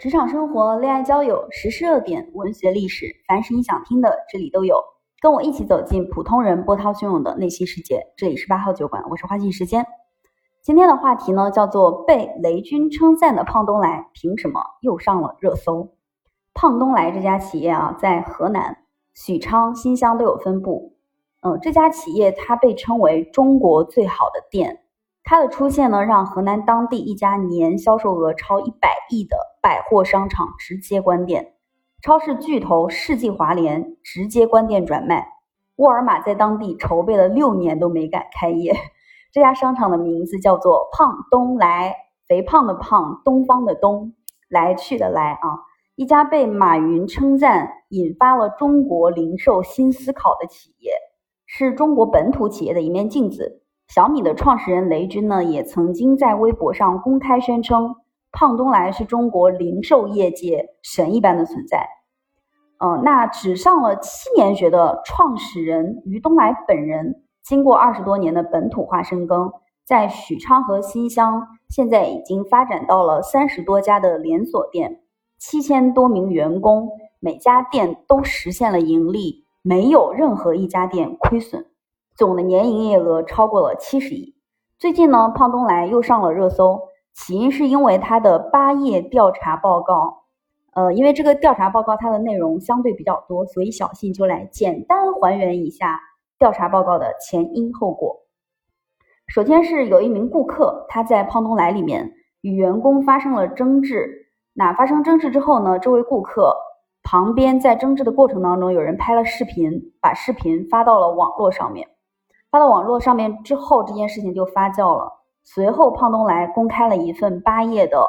职场生活、恋爱交友、时事热点、文学历史，凡是你想听的，这里都有。跟我一起走进普通人波涛汹涌的内心世界。这里是八号酒馆，我是花季时间。今天的话题呢，叫做被雷军称赞的胖东来，凭什么又上了热搜？胖东来这家企业啊，在河南许昌、新乡都有分布。嗯，这家企业它被称为中国最好的店。它的出现呢，让河南当地一家年销售额超一百亿的百货商场直接关店，超市巨头世纪华联直接关店转卖，沃尔玛在当地筹备了六年都没敢开业。这家商场的名字叫做胖东来，肥胖的胖，东方的东，来去的来啊！一家被马云称赞引发了中国零售新思考的企业，是中国本土企业的一面镜子。小米的创始人雷军呢，也曾经在微博上公开宣称，胖东来是中国零售业界神一般的存在。呃，那只上了七年学的创始人于东来本人，经过二十多年的本土化深耕，在许昌和新乡，现在已经发展到了三十多家的连锁店，七千多名员工，每家店都实现了盈利，没有任何一家店亏损。总的年营业额超过了七十亿。最近呢，胖东来又上了热搜，起因是因为他的八页调查报告。呃，因为这个调查报告它的内容相对比较多，所以小信就来简单还原一下调查报告的前因后果。首先是有一名顾客，他在胖东来里面与员工发生了争执。那发生争执之后呢，这位顾客旁边在争执的过程当中，有人拍了视频，把视频发到了网络上面。发到网络上面之后，这件事情就发酵了。随后，胖东来公开了一份八页的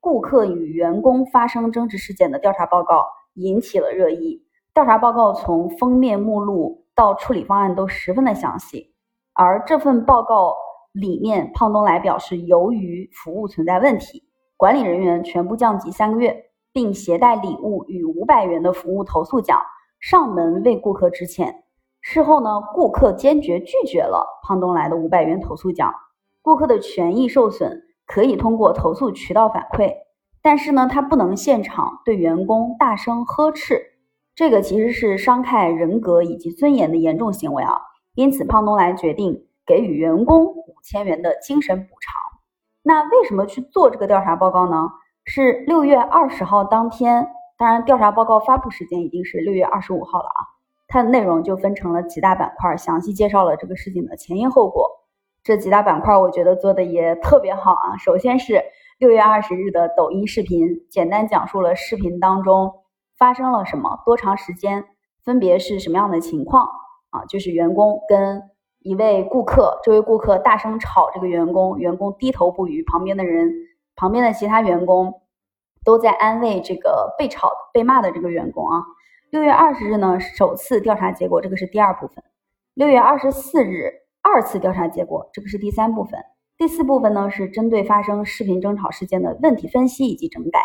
顾客与员工发生争执事件的调查报告，引起了热议。调查报告从封面目录到处理方案都十分的详细。而这份报告里面，胖东来表示，由于服务存在问题，管理人员全部降级三个月，并携带礼物与五百元的服务投诉奖上门为顾客致歉。事后呢，顾客坚决拒绝了胖东来的五百元投诉奖。顾客的权益受损，可以通过投诉渠道反馈，但是呢，他不能现场对员工大声呵斥，这个其实是伤害人格以及尊严的严重行为啊。因此，胖东来决定给予员工五千元的精神补偿。那为什么去做这个调查报告呢？是六月二十号当天，当然调查报告发布时间已经是六月二十五号了啊。它的内容就分成了几大板块，详细介绍了这个事情的前因后果。这几大板块我觉得做的也特别好啊。首先是六月二十日的抖音视频，简单讲述了视频当中发生了什么，多长时间，分别是什么样的情况啊？就是员工跟一位顾客，这位顾客大声吵这个员工，员工低头不语，旁边的人，旁边的其他员工都在安慰这个被吵、被骂的这个员工啊。六月二十日呢，首次调查结果，这个是第二部分。六月二十四日，二次调查结果，这个是第三部分。第四部分呢，是针对发生视频争吵事件的问题分析以及整改。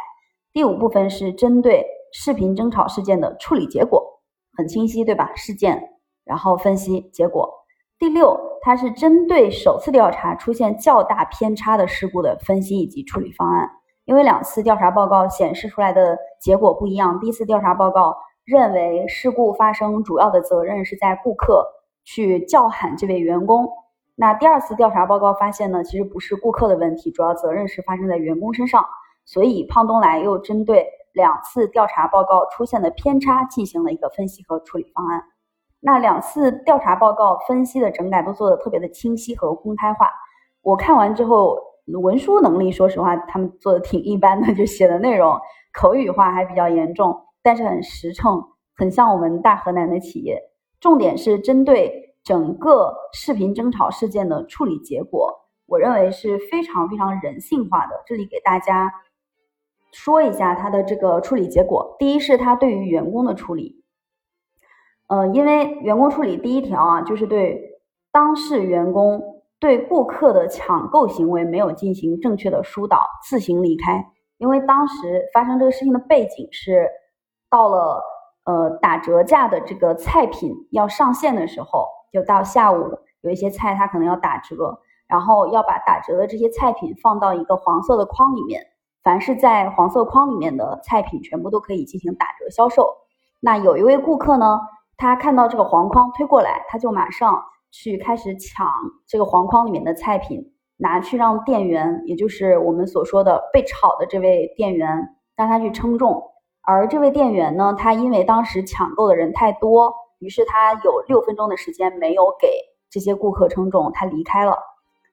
第五部分是针对视频争吵事件的处理结果，很清晰，对吧？事件，然后分析结果。第六，它是针对首次调查出现较大偏差的事故的分析以及处理方案。因为两次调查报告显示出来的结果不一样，第一次调查报告。认为事故发生主要的责任是在顾客去叫喊这位员工。那第二次调查报告发现呢，其实不是顾客的问题，主要责任是发生在员工身上。所以胖东来又针对两次调查报告出现的偏差进行了一个分析和处理方案。那两次调查报告分析的整改都做的特别的清晰和公开化。我看完之后，文书能力说实话他们做的挺一般的，就写的内容口语化还比较严重。但是很实诚，很像我们大河南的企业。重点是针对整个视频争吵事件的处理结果，我认为是非常非常人性化的。这里给大家说一下它的这个处理结果。第一是它对于员工的处理，呃，因为员工处理第一条啊，就是对当事员工对顾客的抢购行为没有进行正确的疏导，自行离开。因为当时发生这个事情的背景是。到了呃打折价的这个菜品要上线的时候，就到下午有一些菜它可能要打折，然后要把打折的这些菜品放到一个黄色的框里面，凡是在黄色框里面的菜品，全部都可以进行打折销售。那有一位顾客呢，他看到这个黄框推过来，他就马上去开始抢这个黄框里面的菜品，拿去让店员，也就是我们所说的被炒的这位店员，让他去称重。而这位店员呢，他因为当时抢购的人太多，于是他有六分钟的时间没有给这些顾客称重，他离开了。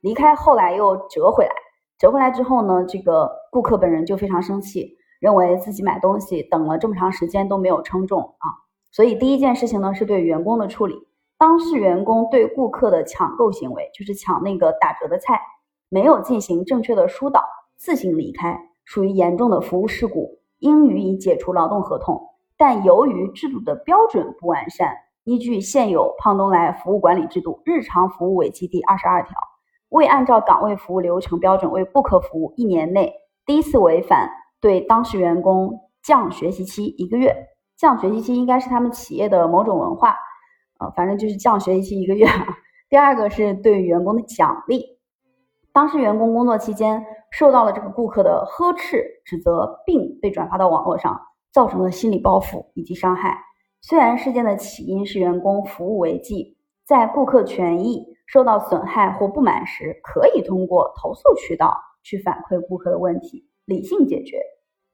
离开后来又折回来，折回来之后呢，这个顾客本人就非常生气。认为自己买东西等了这么长时间都没有称重啊，所以第一件事情呢是对员工的处理。当事员工对顾客的抢购行为，就是抢那个打折的菜，没有进行正确的疏导，自行离开，属于严重的服务事故，应予以解除劳动合同。但由于制度的标准不完善，依据现有胖东来服务管理制度日常服务违纪第二十二条，未按照岗位服务流程标准为顾客服务一年内第一次违反。对当事员工降学习期一个月，降学习期应该是他们企业的某种文化，呃，反正就是降学习期一个月。第二个是对员工的奖励，当事员工工作期间受到了这个顾客的呵斥、指责，并被转发到网络上，造成了心理包袱以及伤害。虽然事件的起因是员工服务违纪，在顾客权益受到损害或不满时，可以通过投诉渠道去反馈顾客的问题。理性解决，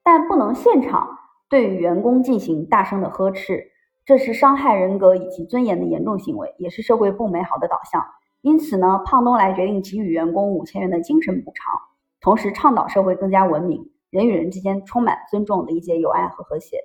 但不能现场对员工进行大声的呵斥，这是伤害人格以及尊严的严重行为，也是社会不美好的导向。因此呢，胖东来决定给予员工五千元的精神补偿，同时倡导社会更加文明，人与人之间充满尊重、理解、友爱和和谐。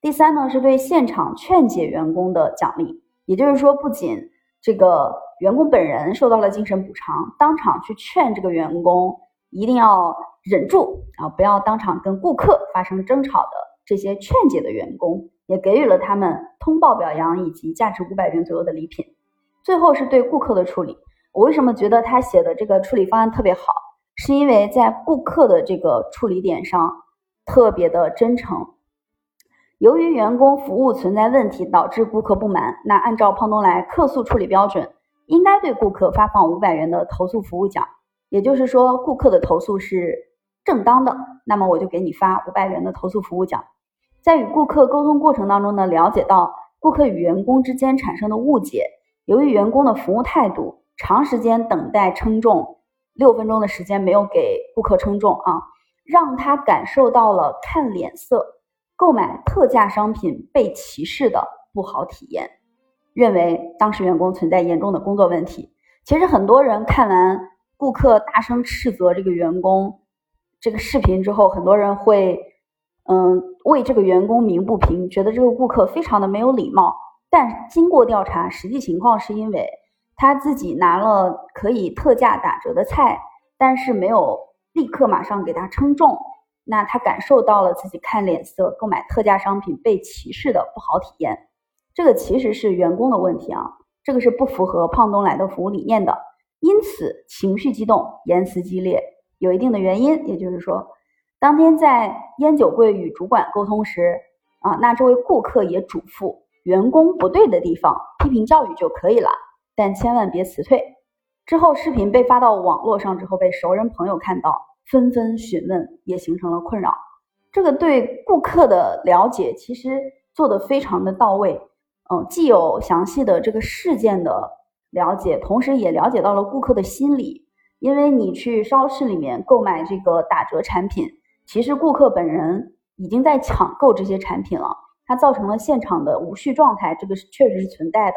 第三呢，是对现场劝解员工的奖励，也就是说，不仅这个员工本人受到了精神补偿，当场去劝这个员工一定要。忍住啊！不要当场跟顾客发生争吵的这些劝解的员工，也给予了他们通报表扬以及价值五百元左右的礼品。最后是对顾客的处理。我为什么觉得他写的这个处理方案特别好？是因为在顾客的这个处理点上特别的真诚。由于员工服务存在问题，导致顾客不满，那按照胖东来客诉处理标准，应该对顾客发放五百元的投诉服务奖。也就是说，顾客的投诉是。正当的，那么我就给你发五百元的投诉服务奖。在与顾客沟通过程当中呢，了解到顾客与员工之间产生的误解，由于员工的服务态度，长时间等待称重，六分钟的时间没有给顾客称重啊，让他感受到了看脸色、购买特价商品被歧视的不好体验，认为当时员工存在严重的工作问题。其实很多人看完顾客大声斥责这个员工。这个视频之后，很多人会，嗯，为这个员工鸣不平，觉得这个顾客非常的没有礼貌。但经过调查，实际情况是因为他自己拿了可以特价打折的菜，但是没有立刻马上给他称重，那他感受到了自己看脸色购买特价商品被歧视的不好体验。这个其实是员工的问题啊，这个是不符合胖东来的服务理念的，因此情绪激动，言辞激烈。有一定的原因，也就是说，当天在烟酒柜与主管沟通时，啊，那这位顾客也嘱咐员工不对的地方批评教育就可以了，但千万别辞退。之后视频被发到网络上之后，被熟人朋友看到，纷纷询问，也形成了困扰。这个对顾客的了解其实做得非常的到位，嗯，既有详细的这个事件的了解，同时也了解到了顾客的心理。因为你去超市里面购买这个打折产品，其实顾客本人已经在抢购这些产品了，它造成了现场的无序状态，这个是确实是存在的。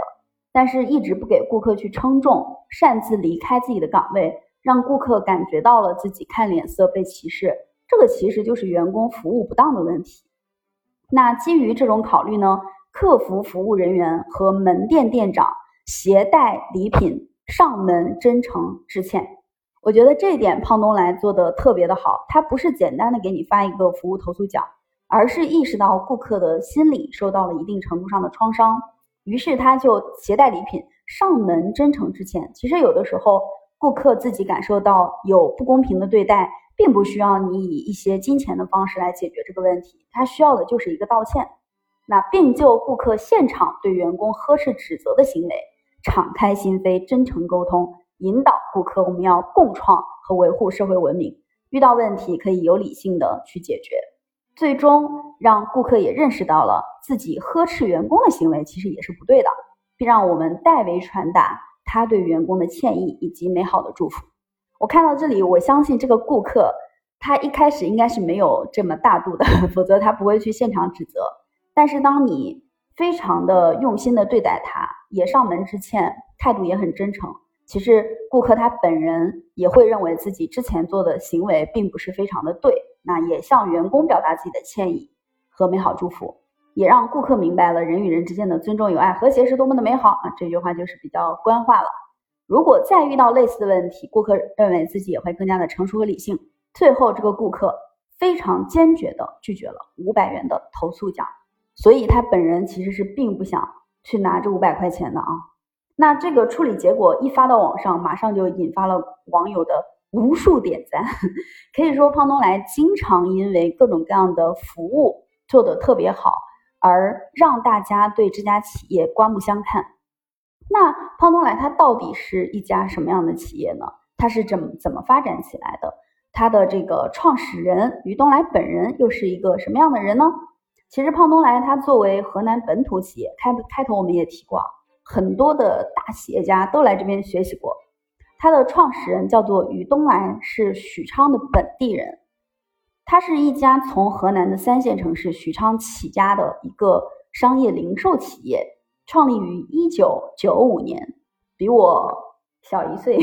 但是一直不给顾客去称重，擅自离开自己的岗位，让顾客感觉到了自己看脸色被歧视，这个其实就是员工服务不当的问题。那基于这种考虑呢，客服服务人员和门店店长携带礼品上门真诚致歉。我觉得这一点胖东来做的特别的好，他不是简单的给你发一个服务投诉奖，而是意识到顾客的心理受到了一定程度上的创伤，于是他就携带礼品上门真诚致歉。其实有的时候顾客自己感受到有不公平的对待，并不需要你以一些金钱的方式来解决这个问题，他需要的就是一个道歉。那并就顾客现场对员工呵斥指责的行为，敞开心扉，真诚沟通。引导顾客，我们要共创和维护社会文明，遇到问题可以有理性的去解决，最终让顾客也认识到了自己呵斥员工的行为其实也是不对的，并让我们代为传达他对员工的歉意以及美好的祝福。我看到这里，我相信这个顾客他一开始应该是没有这么大度的，否则他不会去现场指责。但是当你非常的用心的对待他，也上门致歉，态度也很真诚。其实顾客他本人也会认为自己之前做的行为并不是非常的对，那也向员工表达自己的歉意和美好祝福，也让顾客明白了人与人之间的尊重、友爱、和谐是多么的美好啊！这句话就是比较官话了。如果再遇到类似的问题，顾客认为自己也会更加的成熟和理性，最后这个顾客非常坚决的拒绝了五百元的投诉奖。所以他本人其实是并不想去拿这五百块钱的啊。那这个处理结果一发到网上，马上就引发了网友的无数点赞。可以说，胖东来经常因为各种各样的服务做得特别好，而让大家对这家企业刮目相看。那胖东来它到底是一家什么样的企业呢？它是怎么怎么发展起来的？它的这个创始人于东来本人又是一个什么样的人呢？其实胖东来它作为河南本土企业，开开头我们也提过，很多的大企业家都来这边学习过。它的创始人叫做于东来，是许昌的本地人。它是一家从河南的三线城市许昌起家的一个商业零售企业，创立于一九九五年，比我小一岁。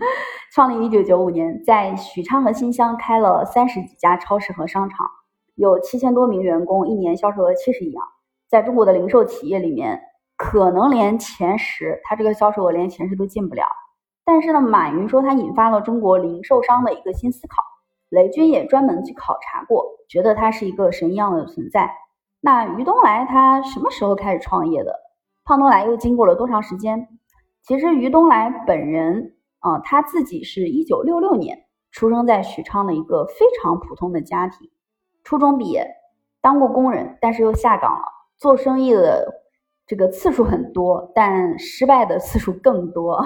创立一九九五年，在许昌和新乡开了三十几家超市和商场。有七千多名员工，一年销售额七十亿啊！在中国的零售企业里面，可能连前十，它这个销售额连前十都进不了。但是呢，马云说他引发了中国零售商的一个新思考。雷军也专门去考察过，觉得他是一个神一样的存在。那于东来他什么时候开始创业的？胖东来又经过了多长时间？其实于东来本人啊，他自己是一九六六年出生在许昌的一个非常普通的家庭。初中毕业，当过工人，但是又下岗了。做生意的这个次数很多，但失败的次数更多，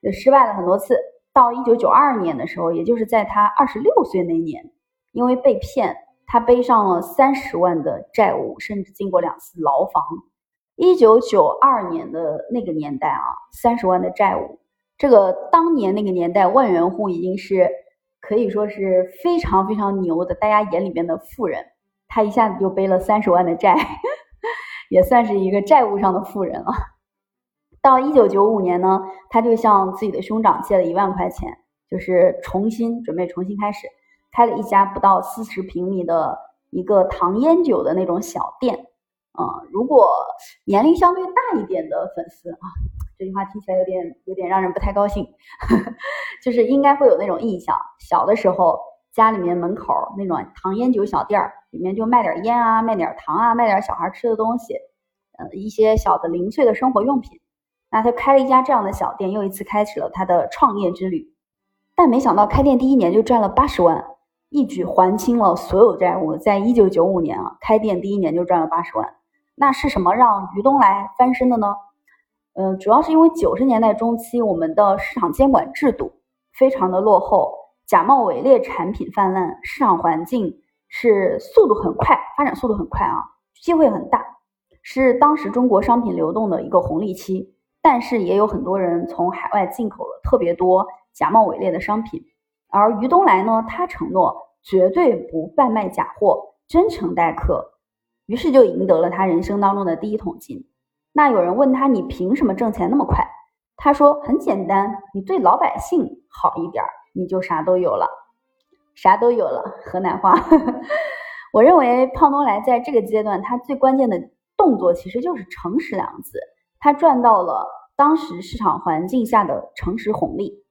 也失败了很多次。到一九九二年的时候，也就是在他二十六岁那年，因为被骗，他背上了三十万的债务，甚至进过两次牢房。一九九二年的那个年代啊，三十万的债务，这个当年那个年代，万元户已经是。可以说是非常非常牛的，大家眼里边的富人，他一下子就背了三十万的债，也算是一个债务上的富人了。到一九九五年呢，他就向自己的兄长借了一万块钱，就是重新准备重新开始，开了一家不到四十平米的一个糖烟酒的那种小店。嗯，如果年龄相对大一点的粉丝啊。这句话听起来有点有点让人不太高兴呵呵，就是应该会有那种印象，小的时候家里面门口那种糖烟酒小店儿，里面就卖点烟啊，卖点糖啊，卖点小孩吃的东西，呃，一些小的零碎的生活用品。那他开了一家这样的小店，又一次开启了他的创业之旅。但没想到开店第一年就赚了八十万，一举还清了所有债务。在一九九五年啊，开店第一年就赚了八十万，那是什么让于东来翻身的呢？嗯，主要是因为九十年代中期，我们的市场监管制度非常的落后，假冒伪劣产品泛滥，市场环境是速度很快，发展速度很快啊，机会很大，是当时中国商品流动的一个红利期。但是也有很多人从海外进口了特别多假冒伪劣的商品，而于东来呢，他承诺绝对不贩卖假货，真诚待客，于是就赢得了他人生当中的第一桶金。那有人问他，你凭什么挣钱那么快？他说很简单，你对老百姓好一点，你就啥都有了，啥都有了。河南话，我认为胖东来在这个阶段，他最关键的动作其实就是诚实两个字，他赚到了当时市场环境下的诚实红利。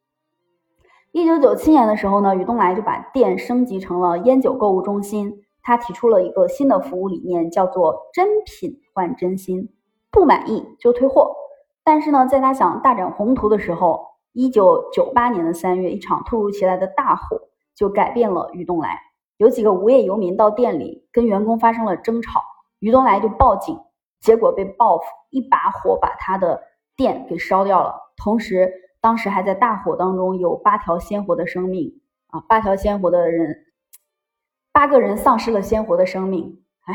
一九九七年的时候呢，于东来就把店升级成了烟酒购物中心，他提出了一个新的服务理念，叫做真品换真心。不满意就退货，但是呢，在他想大展宏图的时候，一九九八年的三月，一场突如其来的大火就改变了于东来。有几个无业游民到店里跟员工发生了争吵，于东来就报警，结果被报复，一把火把他的店给烧掉了。同时，当时还在大火当中有八条鲜活的生命，啊，八条鲜活的人，八个人丧失了鲜活的生命。哎，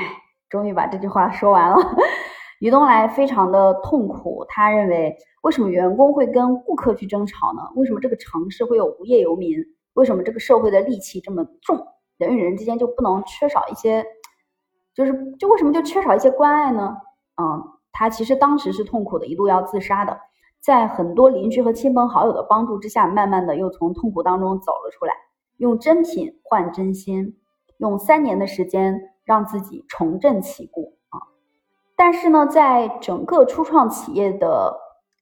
终于把这句话说完了。于东来非常的痛苦，他认为为什么员工会跟顾客去争吵呢？为什么这个城市会有无业游民？为什么这个社会的戾气这么重？人与人之间就不能缺少一些，就是就为什么就缺少一些关爱呢？嗯，他其实当时是痛苦的，一度要自杀的，在很多邻居和亲朋好友的帮助之下，慢慢的又从痛苦当中走了出来，用真品换真心，用三年的时间让自己重振旗鼓啊！但是呢，在整个初创企业的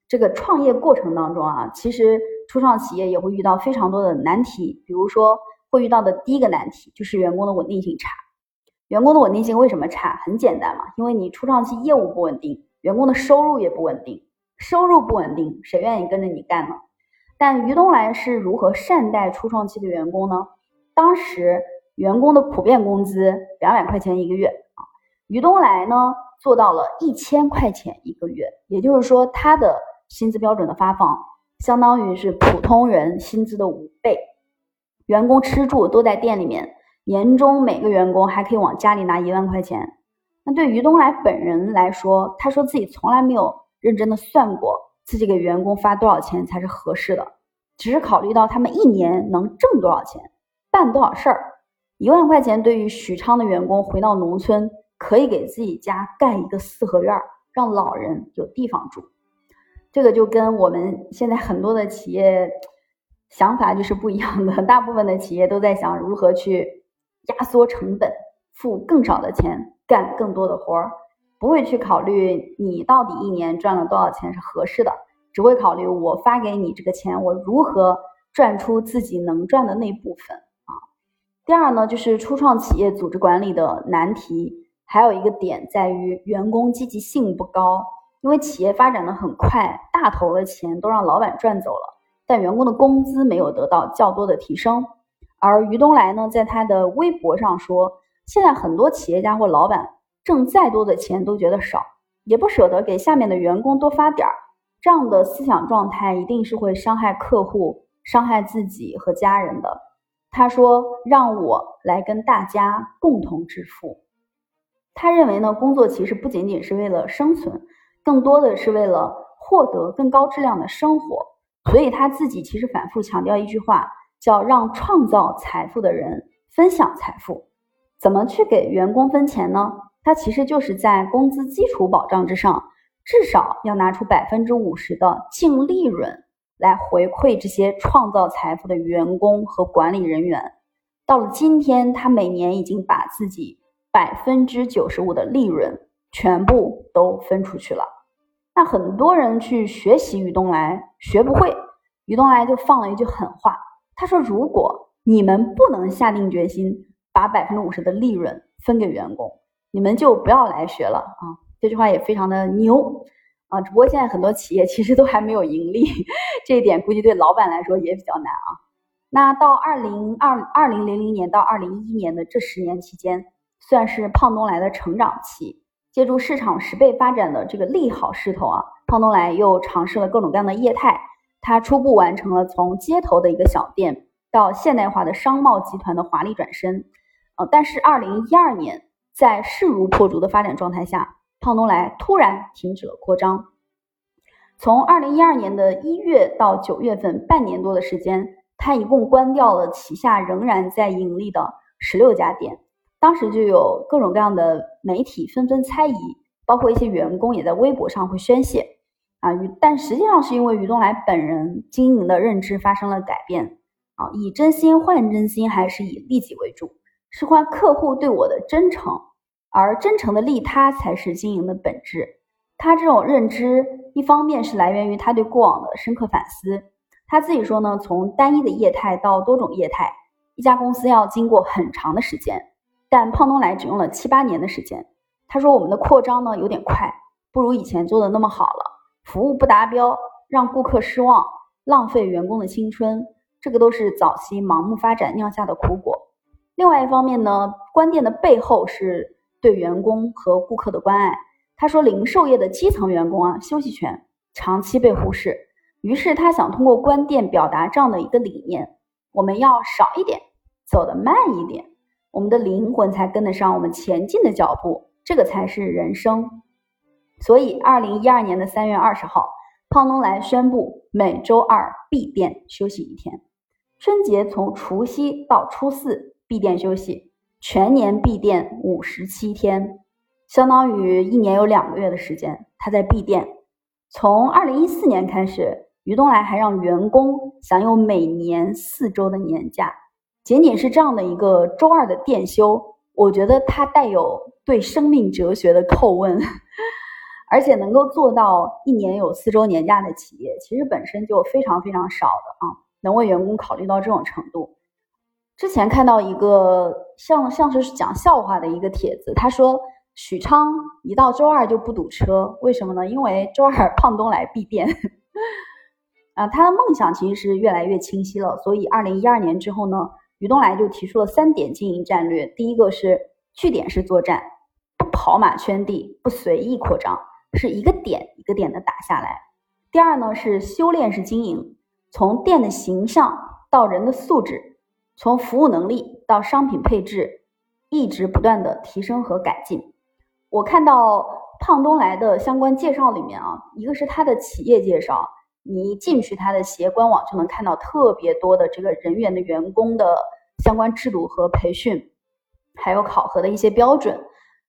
这个创业过程当中啊，其实初创企业也会遇到非常多的难题，比如说。会遇到的第一个难题就是员工的稳定性差。员工的稳定性为什么差？很简单嘛，因为你初创期业务不稳定，员工的收入也不稳定，收入不稳定，谁愿意跟着你干呢？但于东来是如何善待初创期的员工呢？当时员工的普遍工资两百块钱一个月啊，于东来呢做到了一千块钱一个月，也就是说他的薪资标准的发放相当于是普通人薪资的五倍。员工吃住都在店里面，年终每个员工还可以往家里拿一万块钱。那对于东来本人来说，他说自己从来没有认真的算过自己给员工发多少钱才是合适的，只是考虑到他们一年能挣多少钱，办多少事儿。一万块钱对于许昌的员工回到农村，可以给自己家盖一个四合院，让老人有地方住。这个就跟我们现在很多的企业。想法就是不一样的，大部分的企业都在想如何去压缩成本，付更少的钱干更多的活儿，不会去考虑你到底一年赚了多少钱是合适的，只会考虑我发给你这个钱，我如何赚出自己能赚的那部分啊。第二呢，就是初创企业组织管理的难题，还有一个点在于员工积极性不高，因为企业发展的很快，大头的钱都让老板赚走了。但员工的工资没有得到较多的提升，而于东来呢，在他的微博上说，现在很多企业家或老板挣再多的钱都觉得少，也不舍得给下面的员工多发点儿，这样的思想状态一定是会伤害客户、伤害自己和家人的。他说：“让我来跟大家共同致富。”他认为呢，工作其实不仅仅是为了生存，更多的是为了获得更高质量的生活。所以他自己其实反复强调一句话，叫让创造财富的人分享财富。怎么去给员工分钱呢？他其实就是在工资基础保障之上，至少要拿出百分之五十的净利润来回馈这些创造财富的员工和管理人员。到了今天，他每年已经把自己百分之九十五的利润全部都分出去了。那很多人去学习于东来，学不会，于东来就放了一句狠话，他说：“如果你们不能下定决心把百分之五十的利润分给员工，你们就不要来学了啊！”这句话也非常的牛啊，只不过现在很多企业其实都还没有盈利，这一点估计对老板来说也比较难啊。那到二零二二零零零年到二零一一年的这十年期间，算是胖东来的成长期。借助市场十倍发展的这个利好势头啊，胖东来又尝试了各种各样的业态，他初步完成了从街头的一个小店到现代化的商贸集团的华丽转身。呃，但是二零一二年在势如破竹的发展状态下，胖东来突然停止了扩张。从二零一二年的一月到九月份，半年多的时间，他一共关掉了旗下仍然在盈利的十六家店。当时就有各种各样的媒体纷纷猜疑，包括一些员工也在微博上会宣泄啊。于但实际上是因为于东来本人经营的认知发生了改变啊，以真心换真心，还是以利己为主，是换客户对我的真诚，而真诚的利他才是经营的本质。他这种认知，一方面是来源于他对过往的深刻反思。他自己说呢，从单一的业态到多种业态，一家公司要经过很长的时间。但胖东来只用了七八年的时间。他说：“我们的扩张呢有点快，不如以前做的那么好了，服务不达标，让顾客失望，浪费员工的青春，这个都是早期盲目发展酿下的苦果。另外一方面呢，关店的背后是对员工和顾客的关爱。他说，零售业的基层员工啊，休息权长期被忽视，于是他想通过关店表达这样的一个理念：我们要少一点，走得慢一点，我们的灵魂才跟得上我们前进的脚步，这个才是人生。所以，二零一二年的三月二十号，胖东来宣布每周二闭店休息一天，春节从除夕到初四闭店休息，全年闭店五十七天，相当于一年有两个月的时间他在闭店。从二零一四年开始。于东来还让员工享有每年四周的年假，仅仅是这样的一个周二的店休，我觉得它带有对生命哲学的叩问。而且能够做到一年有四周年假的企业，其实本身就非常非常少的啊，能为员工考虑到这种程度。之前看到一个像像是讲笑话的一个帖子，他说许昌一到周二就不堵车，为什么呢？因为周二 胖东来闭店。啊，他的梦想其实是越来越清晰了。所以，二零一二年之后呢，于东来就提出了三点经营战略。第一个是据点式作战，不跑马圈地，不随意扩张，是一个点一个点的打下来。第二呢是修炼式经营，从店的形象到人的素质，从服务能力到商品配置，一直不断的提升和改进。我看到胖东来的相关介绍里面啊，一个是他的企业介绍。你一进去他的企业官网，就能看到特别多的这个人员的员工的相关制度和培训，还有考核的一些标准。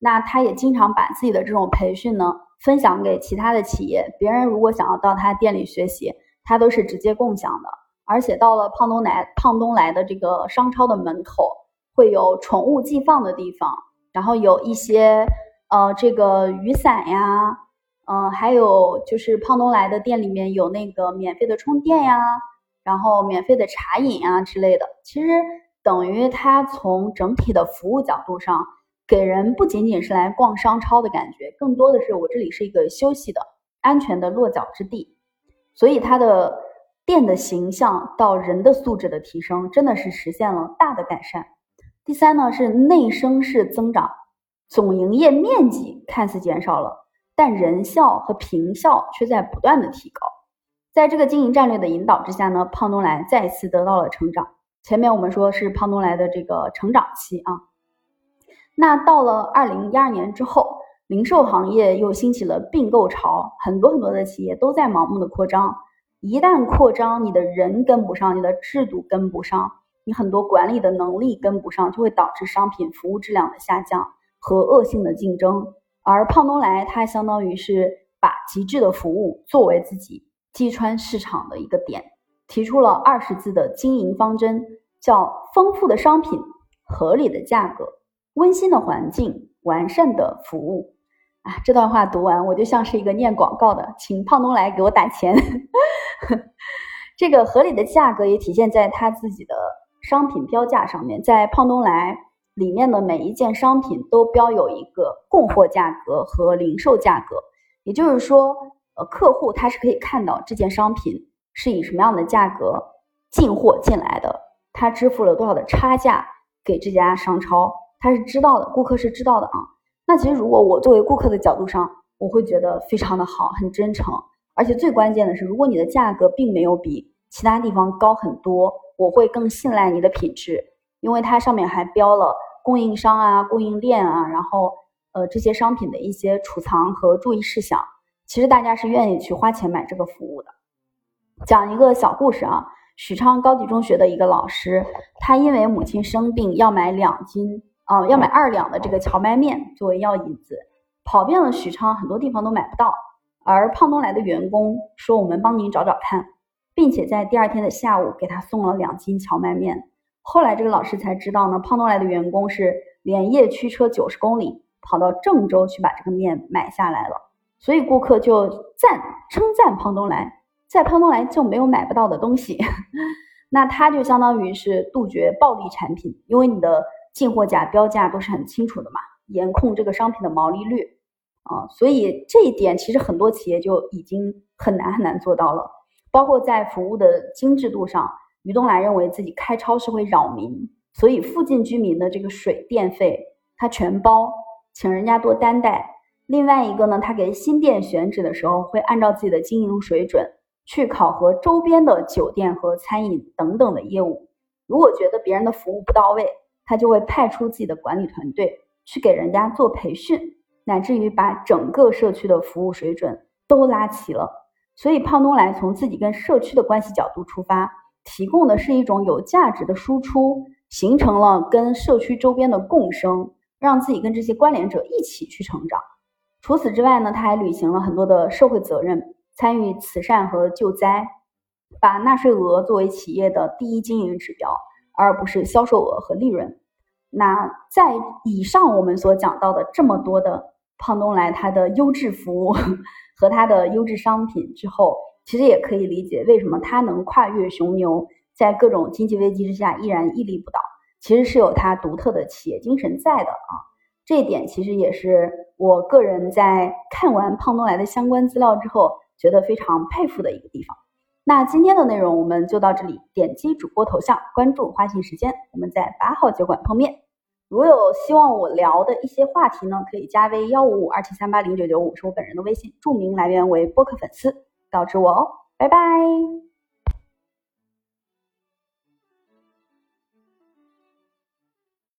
那他也经常把自己的这种培训呢分享给其他的企业，别人如果想要到他店里学习，他都是直接共享的。而且到了胖东来胖东来的这个商超的门口，会有宠物寄放的地方，然后有一些呃这个雨伞呀。嗯，还有就是胖东来的店里面有那个免费的充电呀，然后免费的茶饮啊之类的。其实等于他从整体的服务角度上，给人不仅仅是来逛商超的感觉，更多的是我这里是一个休息的、安全的落脚之地。所以他的店的形象到人的素质的提升，真的是实现了大的改善。第三呢是内生式增长，总营业面积看似减少了。但人效和坪效却在不断的提高，在这个经营战略的引导之下呢，胖东来再次得到了成长。前面我们说是胖东来的这个成长期啊，那到了二零一二年之后，零售行业又兴起了并购潮，很多很多的企业都在盲目的扩张。一旦扩张，你的人跟不上，你的制度跟不上，你很多管理的能力跟不上，就会导致商品服务质量的下降和恶性的竞争。而胖东来，它相当于是把极致的服务作为自己击穿市场的一个点，提出了二十字的经营方针，叫丰富的商品、合理的价格、温馨的环境、完善的服务。啊，这段话读完，我就像是一个念广告的，请胖东来给我打钱。这个合理的价格也体现在他自己的商品标价上面，在胖东来。里面的每一件商品都标有一个供货价格和零售价格，也就是说，呃，客户他是可以看到这件商品是以什么样的价格进货进来的，他支付了多少的差价给这家商超，他是知道的，顾客是知道的啊。那其实如果我作为顾客的角度上，我会觉得非常的好，很真诚，而且最关键的是，如果你的价格并没有比其他地方高很多，我会更信赖你的品质。因为它上面还标了供应商啊、供应链啊，然后呃这些商品的一些储藏和注意事项，其实大家是愿意去花钱买这个服务的。讲一个小故事啊，许昌高级中学的一个老师，他因为母亲生病要买两斤啊，要买二两的这个荞麦面作为药引子，跑遍了许昌很多地方都买不到，而胖东来的员工说我们帮您找找看，并且在第二天的下午给他送了两斤荞麦面。后来这个老师才知道呢，胖东来的员工是连夜驱车九十公里跑到郑州去把这个面买下来了，所以顾客就赞称赞胖东来，在胖东来就没有买不到的东西，那他就相当于是杜绝暴利产品，因为你的进货价标价都是很清楚的嘛，严控这个商品的毛利率啊，所以这一点其实很多企业就已经很难很难做到了，包括在服务的精致度上。于东来认为自己开超市会扰民，所以附近居民的这个水电费他全包，请人家多担待。另外一个呢，他给新店选址的时候，会按照自己的经营水准去考核周边的酒店和餐饮等等的业务，如果觉得别人的服务不到位，他就会派出自己的管理团队去给人家做培训，乃至于把整个社区的服务水准都拉齐了。所以，胖东来从自己跟社区的关系角度出发，提供的是一种有价值的输出，形成了跟社区周边的共生，让自己跟这些关联者一起去成长。除此之外呢，他还履行了很多的社会责任，参与慈善和救灾，把纳税额作为企业的第一经营指标，而不是销售额和利润。那在以上我们所讲到的这么多的胖东来它的优质服务 和它的优质商品之后，其实也可以理解为什么它能跨越熊牛，在各种经济危机之下依然屹立不倒，其实是有它独特的企业精神在的啊。这一点其实也是我个人在看完胖东来的相关资料之后，觉得非常佩服的一个地方。那今天的内容我们就到这里，点击主播头像关注花信时间，我们在八号酒馆碰面。如有希望我聊的一些话题呢，可以加微幺五五二七三八零九九五，是我本人的微信，注明来源为播客粉丝，告知我哦。拜拜。